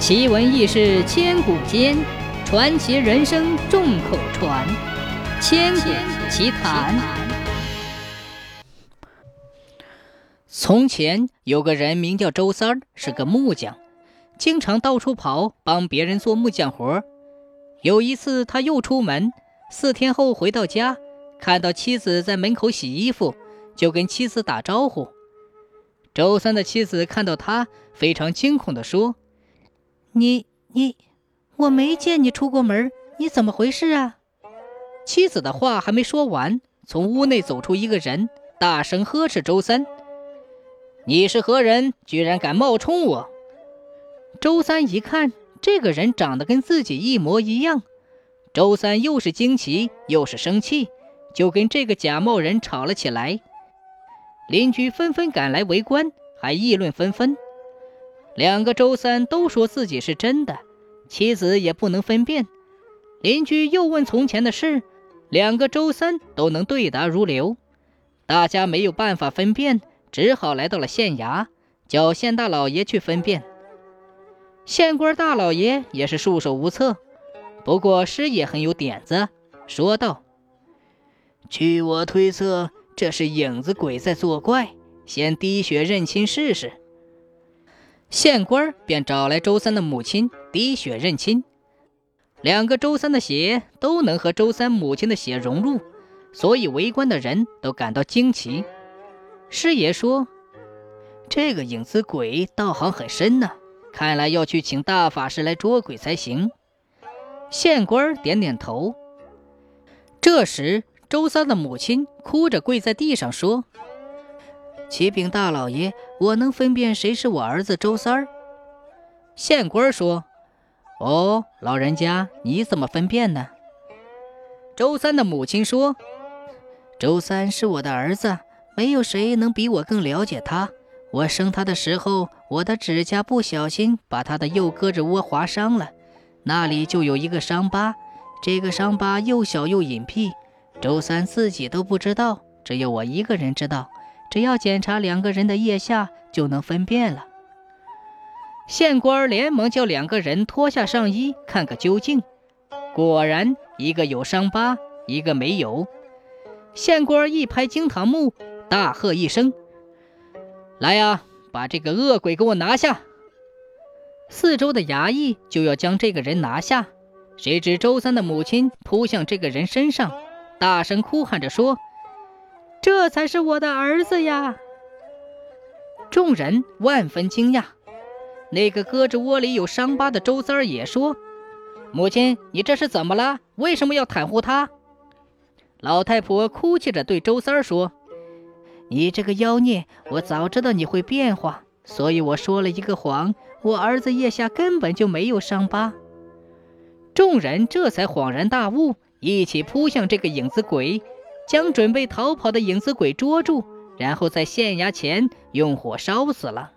奇闻异事千古间，传奇人生众口传。千古奇谈。从前有个人名叫周三儿，是个木匠，经常到处跑，帮别人做木匠活。有一次，他又出门，四天后回到家，看到妻子在门口洗衣服，就跟妻子打招呼。周三的妻子看到他，非常惊恐地说。你你，我没见你出过门，你怎么回事啊？妻子的话还没说完，从屋内走出一个人，大声呵斥周三：“你是何人？居然敢冒充我！”周三一看，这个人长得跟自己一模一样。周三又是惊奇又是生气，就跟这个假冒人吵了起来。邻居纷纷赶来围观，还议论纷纷。两个周三都说自己是真的，妻子也不能分辨。邻居又问从前的事，两个周三都能对答如流。大家没有办法分辨，只好来到了县衙，叫县大老爷去分辨。县官大老爷也是束手无策，不过师爷很有点子，说道：“据我推测，这是影子鬼在作怪，先滴血认亲试试。”县官便找来周三的母亲滴血认亲，两个周三的血都能和周三母亲的血融入，所以围观的人都感到惊奇。师爷说：“这个影子鬼道行很深呢，看来要去请大法师来捉鬼才行。”县官点点头。这时，周三的母亲哭着跪在地上说。启禀大老爷，我能分辨谁是我儿子周三儿。县官说：“哦，老人家，你怎么分辨呢？”周三的母亲说：“周三是我的儿子，没有谁能比我更了解他。我生他的时候，我的指甲不小心把他的右胳肢窝划伤了，那里就有一个伤疤。这个伤疤又小又隐蔽，周三自己都不知道，只有我一个人知道。”只要检查两个人的腋下，就能分辨了。县官连忙叫两个人脱下上衣，看个究竟。果然，一个有伤疤，一个没有。县官一拍惊堂木，大喝一声：“来呀，把这个恶鬼给我拿下！”四周的衙役就要将这个人拿下，谁知周三的母亲扑向这个人身上，大声哭喊着说。这才是我的儿子呀！众人万分惊讶。那个胳肢窝里有伤疤的周三儿也说：“母亲，你这是怎么了？为什么要袒护他？”老太婆哭泣着对周三儿说：“你这个妖孽，我早知道你会变化，所以我说了一个谎，我儿子腋下根本就没有伤疤。”众人这才恍然大悟，一起扑向这个影子鬼。将准备逃跑的影子鬼捉住，然后在县衙前用火烧死了。